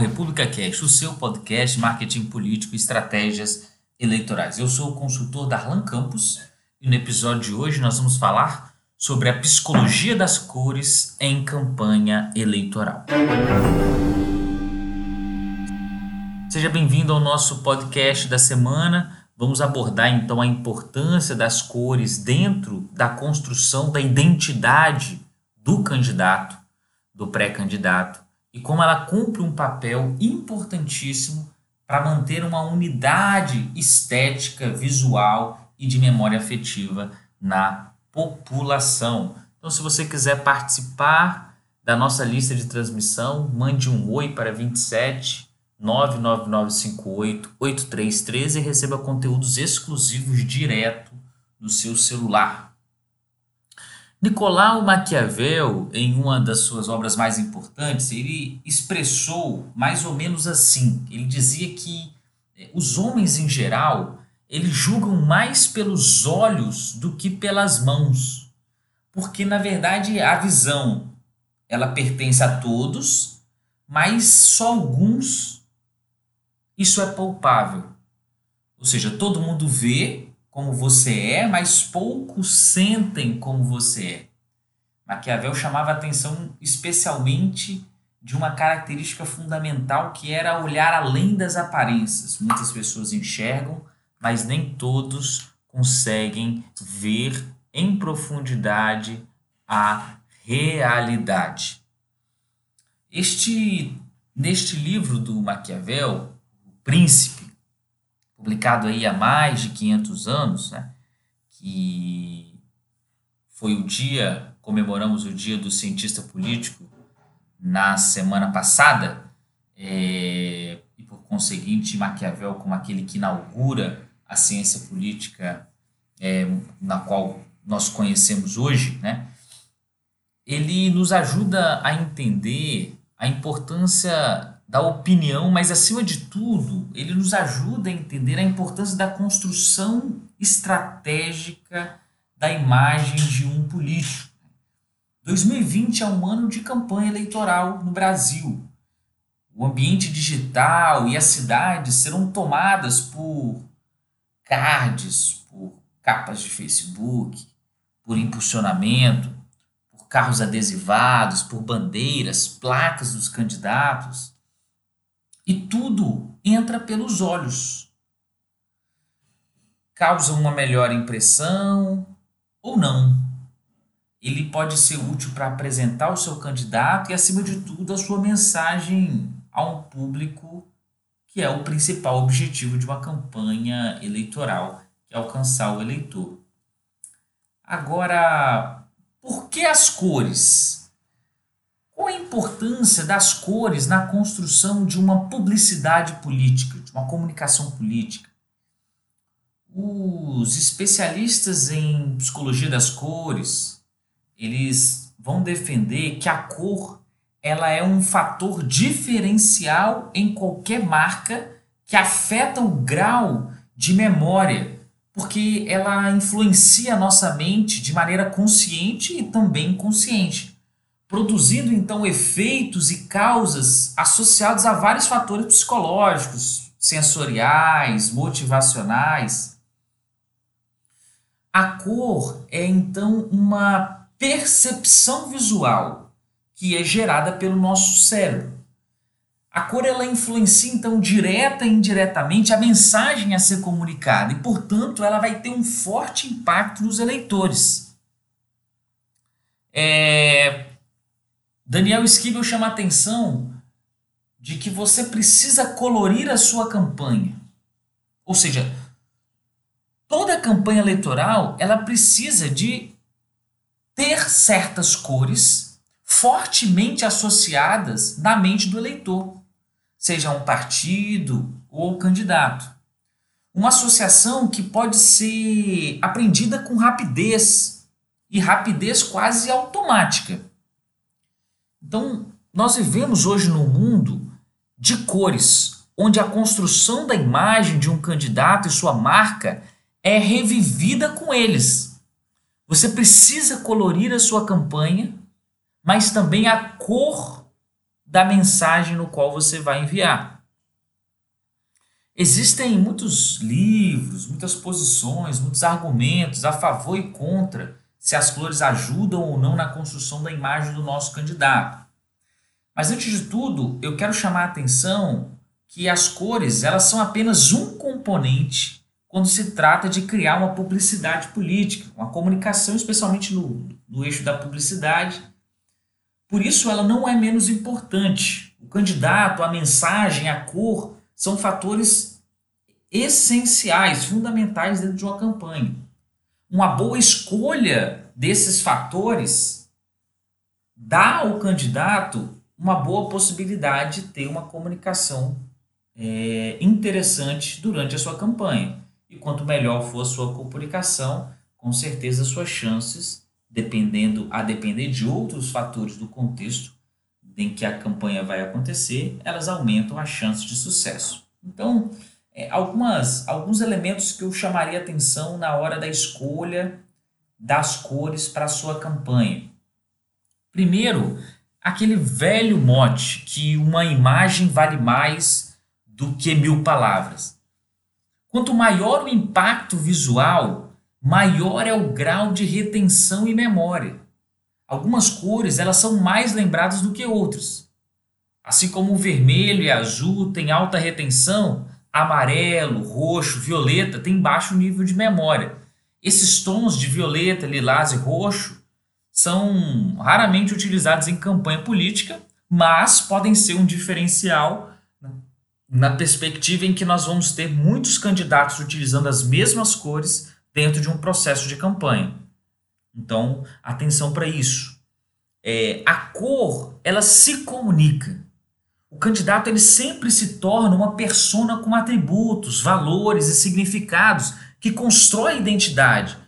República Cash, o seu podcast marketing político e estratégias eleitorais. Eu sou o consultor Darlan Campos e no episódio de hoje nós vamos falar sobre a psicologia das cores em campanha eleitoral. Seja bem-vindo ao nosso podcast da semana. Vamos abordar então a importância das cores dentro da construção da identidade do candidato, do pré-candidato, e como ela cumpre um papel importantíssimo para manter uma unidade estética, visual e de memória afetiva na população. Então, se você quiser participar da nossa lista de transmissão, mande um oi para 27 99958-8313 e receba conteúdos exclusivos direto no seu celular. Nicolau Maquiavel, em uma das suas obras mais importantes, ele expressou mais ou menos assim. Ele dizia que eh, os homens em geral, eles julgam mais pelos olhos do que pelas mãos. Porque na verdade a visão ela pertence a todos, mas só alguns isso é palpável. Ou seja, todo mundo vê como você é, mas poucos sentem como você é. Maquiavel chamava atenção especialmente de uma característica fundamental que era olhar além das aparências. Muitas pessoas enxergam, mas nem todos conseguem ver em profundidade a realidade. Este neste livro do Maquiavel, Príncipe, publicado aí há mais de 500 anos, né? que foi o dia, comemoramos o dia do cientista político na semana passada, é, e por conseguinte Maquiavel como aquele que inaugura a ciência política é, na qual nós conhecemos hoje, né? ele nos ajuda a entender a importância da opinião, mas acima de tudo, ele nos ajuda a entender a importância da construção estratégica da imagem de um político. 2020 é um ano de campanha eleitoral no Brasil. O ambiente digital e as cidades serão tomadas por cards, por capas de Facebook, por impulsionamento, por carros adesivados, por bandeiras, placas dos candidatos. E tudo entra pelos olhos. Causa uma melhor impressão ou não. Ele pode ser útil para apresentar o seu candidato e, acima de tudo, a sua mensagem a um público que é o principal objetivo de uma campanha eleitoral, que é alcançar o eleitor. Agora, por que as cores? Qual a importância das cores na construção de uma publicidade política, de uma comunicação política? Os especialistas em psicologia das cores, eles vão defender que a cor ela é um fator diferencial em qualquer marca que afeta o grau de memória, porque ela influencia a nossa mente de maneira consciente e também inconsciente produzindo então efeitos e causas associados a vários fatores psicológicos, sensoriais, motivacionais. A cor é então uma percepção visual que é gerada pelo nosso cérebro. A cor ela influencia então direta e indiretamente a mensagem a ser comunicada e, portanto, ela vai ter um forte impacto nos eleitores. É, Daniel Esquivel chama a atenção de que você precisa colorir a sua campanha. Ou seja, toda campanha eleitoral ela precisa de ter certas cores fortemente associadas na mente do eleitor, seja um partido ou candidato. Uma associação que pode ser aprendida com rapidez e rapidez quase automática. Então, nós vivemos hoje num mundo de cores, onde a construção da imagem de um candidato e sua marca é revivida com eles. Você precisa colorir a sua campanha, mas também a cor da mensagem no qual você vai enviar. Existem muitos livros, muitas posições, muitos argumentos a favor e contra se as cores ajudam ou não na construção da imagem do nosso candidato. Mas antes de tudo, eu quero chamar a atenção que as cores elas são apenas um componente quando se trata de criar uma publicidade política, uma comunicação, especialmente no, no eixo da publicidade. Por isso, ela não é menos importante. O candidato, a mensagem, a cor são fatores essenciais, fundamentais dentro de uma campanha. Uma boa escolha desses fatores dá ao candidato uma boa possibilidade de ter uma comunicação é, interessante durante a sua campanha. E quanto melhor for a sua comunicação, com certeza suas chances, dependendo a depender de outros fatores do contexto em que a campanha vai acontecer, elas aumentam as chances de sucesso. Então, é, algumas, alguns elementos que eu chamaria atenção na hora da escolha das cores para a sua campanha. Primeiro, aquele velho mote que uma imagem vale mais do que mil palavras. Quanto maior o impacto visual, maior é o grau de retenção e memória. Algumas cores elas são mais lembradas do que outras. Assim como o vermelho e azul têm alta retenção, amarelo, roxo, violeta têm baixo nível de memória. Esses tons de violeta, lilás e roxo são raramente utilizados em campanha política, mas podem ser um diferencial na perspectiva em que nós vamos ter muitos candidatos utilizando as mesmas cores dentro de um processo de campanha. Então, atenção para isso. É, a cor, ela se comunica. O candidato ele sempre se torna uma persona com atributos, valores e significados que constrói identidade,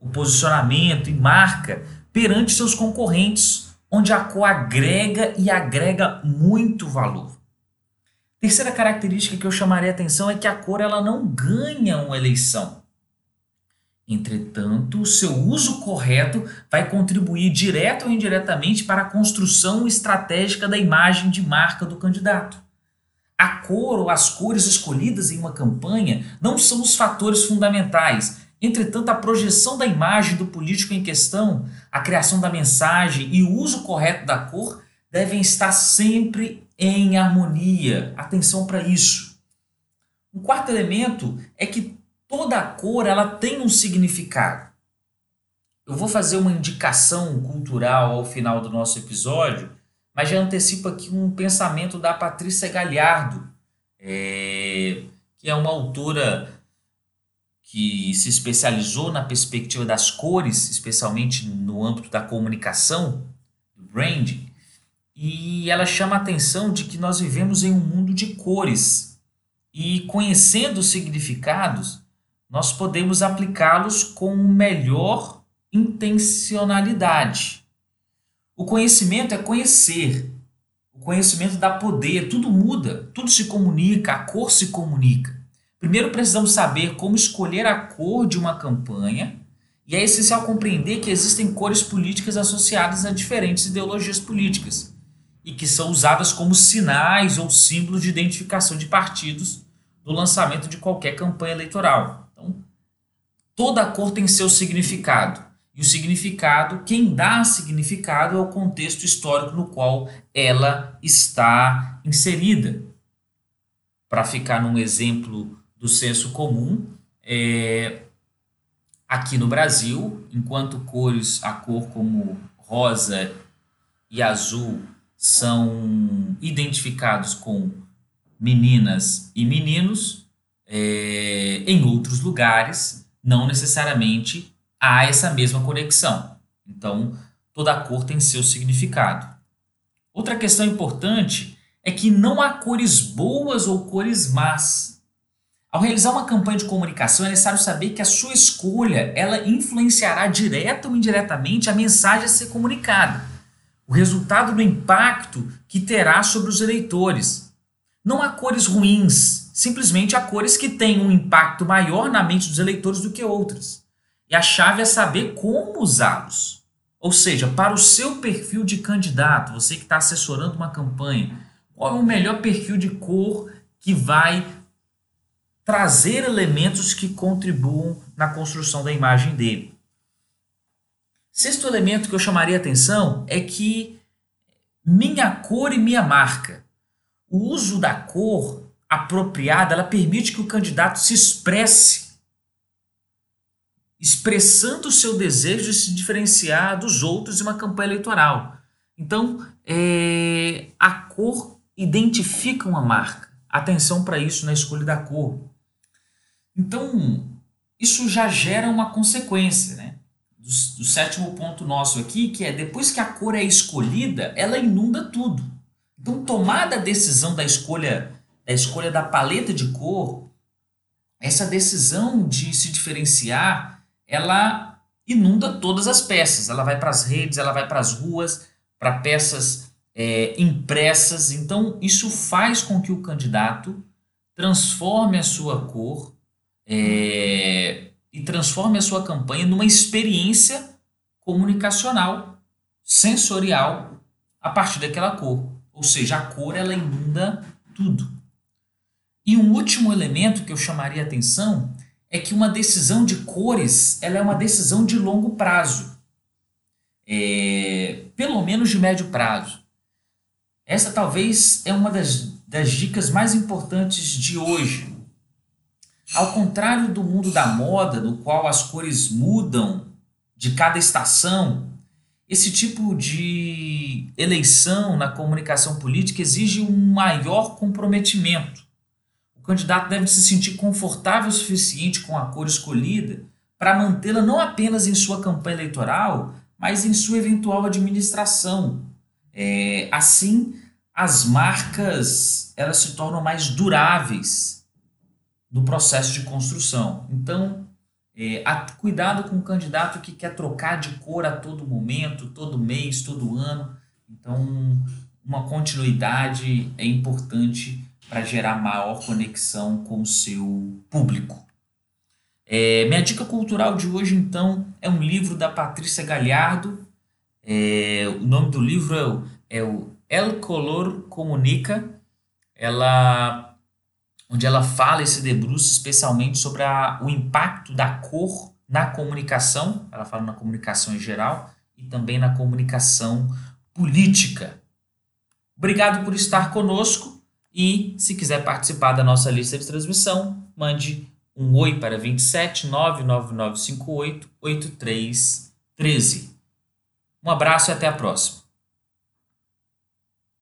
o posicionamento e marca perante seus concorrentes, onde a cor agrega e agrega muito valor. Terceira característica que eu chamaria atenção é que a cor ela não ganha uma eleição. Entretanto, o seu uso correto vai contribuir direto ou indiretamente para a construção estratégica da imagem de marca do candidato. A cor ou as cores escolhidas em uma campanha não são os fatores fundamentais. Entretanto, a projeção da imagem do político em questão, a criação da mensagem e o uso correto da cor devem estar sempre em harmonia. Atenção para isso. Um quarto elemento é que toda cor ela tem um significado. Eu vou fazer uma indicação cultural ao final do nosso episódio, mas já antecipo aqui um pensamento da Patrícia Galhardo, é, que é uma autora que se especializou na perspectiva das cores, especialmente no âmbito da comunicação, do branding. E ela chama a atenção de que nós vivemos em um mundo de cores. E conhecendo os significados, nós podemos aplicá-los com melhor intencionalidade. O conhecimento é conhecer. O conhecimento dá poder, tudo muda, tudo se comunica, a cor se comunica. Primeiro precisamos saber como escolher a cor de uma campanha, e é essencial compreender que existem cores políticas associadas a diferentes ideologias políticas e que são usadas como sinais ou símbolos de identificação de partidos no lançamento de qualquer campanha eleitoral. Toda cor tem seu significado. E o significado, quem dá significado é o contexto histórico no qual ela está inserida. Para ficar num exemplo do senso comum, é, aqui no Brasil, enquanto cores, a cor como rosa e azul são identificados com meninas e meninos, é, em outros lugares, não necessariamente há essa mesma conexão. Então, toda cor tem seu significado. Outra questão importante é que não há cores boas ou cores más. Ao realizar uma campanha de comunicação, é necessário saber que a sua escolha ela influenciará direta ou indiretamente a mensagem a ser comunicada o resultado do impacto que terá sobre os eleitores. Não há cores ruins, simplesmente há cores que têm um impacto maior na mente dos eleitores do que outras. E a chave é saber como usá-los. Ou seja, para o seu perfil de candidato, você que está assessorando uma campanha, qual é o melhor perfil de cor que vai trazer elementos que contribuam na construção da imagem dele. Sexto elemento que eu chamaria atenção é que minha cor e minha marca. O uso da cor apropriada, ela permite que o candidato se expresse, expressando o seu desejo de se diferenciar dos outros em uma campanha eleitoral. Então, é, a cor identifica uma marca. Atenção para isso na escolha da cor. Então, isso já gera uma consequência, né? Do, do, sétimo ponto nosso aqui, que é depois que a cor é escolhida, ela inunda tudo. Então, tomada a decisão da escolha, da escolha da paleta de cor, essa decisão de se diferenciar, ela inunda todas as peças. Ela vai para as redes, ela vai para as ruas, para peças é, impressas. Então, isso faz com que o candidato transforme a sua cor é, e transforme a sua campanha numa experiência comunicacional, sensorial, a partir daquela cor. Ou seja, a cor ela inunda tudo. E um último elemento que eu chamaria atenção é que uma decisão de cores ela é uma decisão de longo prazo, é, pelo menos de médio prazo. Essa talvez é uma das, das dicas mais importantes de hoje, ao contrário do mundo da moda, no qual as cores mudam de cada estação, esse tipo de eleição na comunicação política exige um maior comprometimento. Candidato deve se sentir confortável o suficiente com a cor escolhida para mantê-la não apenas em sua campanha eleitoral, mas em sua eventual administração. É, assim, as marcas elas se tornam mais duráveis do processo de construção. Então, é, cuidado com o candidato que quer trocar de cor a todo momento, todo mês, todo ano. Então, uma continuidade é importante para gerar maior conexão com o seu público. É, minha dica cultural de hoje, então, é um livro da Patrícia Galhardo. É, o nome do livro é, é o El Color Comunica. Ela onde ela fala e se debruça especialmente sobre a, o impacto da cor na comunicação, ela fala na comunicação em geral e também na comunicação política. Obrigado por estar conosco e se quiser participar da nossa lista de transmissão, mande um oi para 27 99958 8313. Um abraço e até a próxima.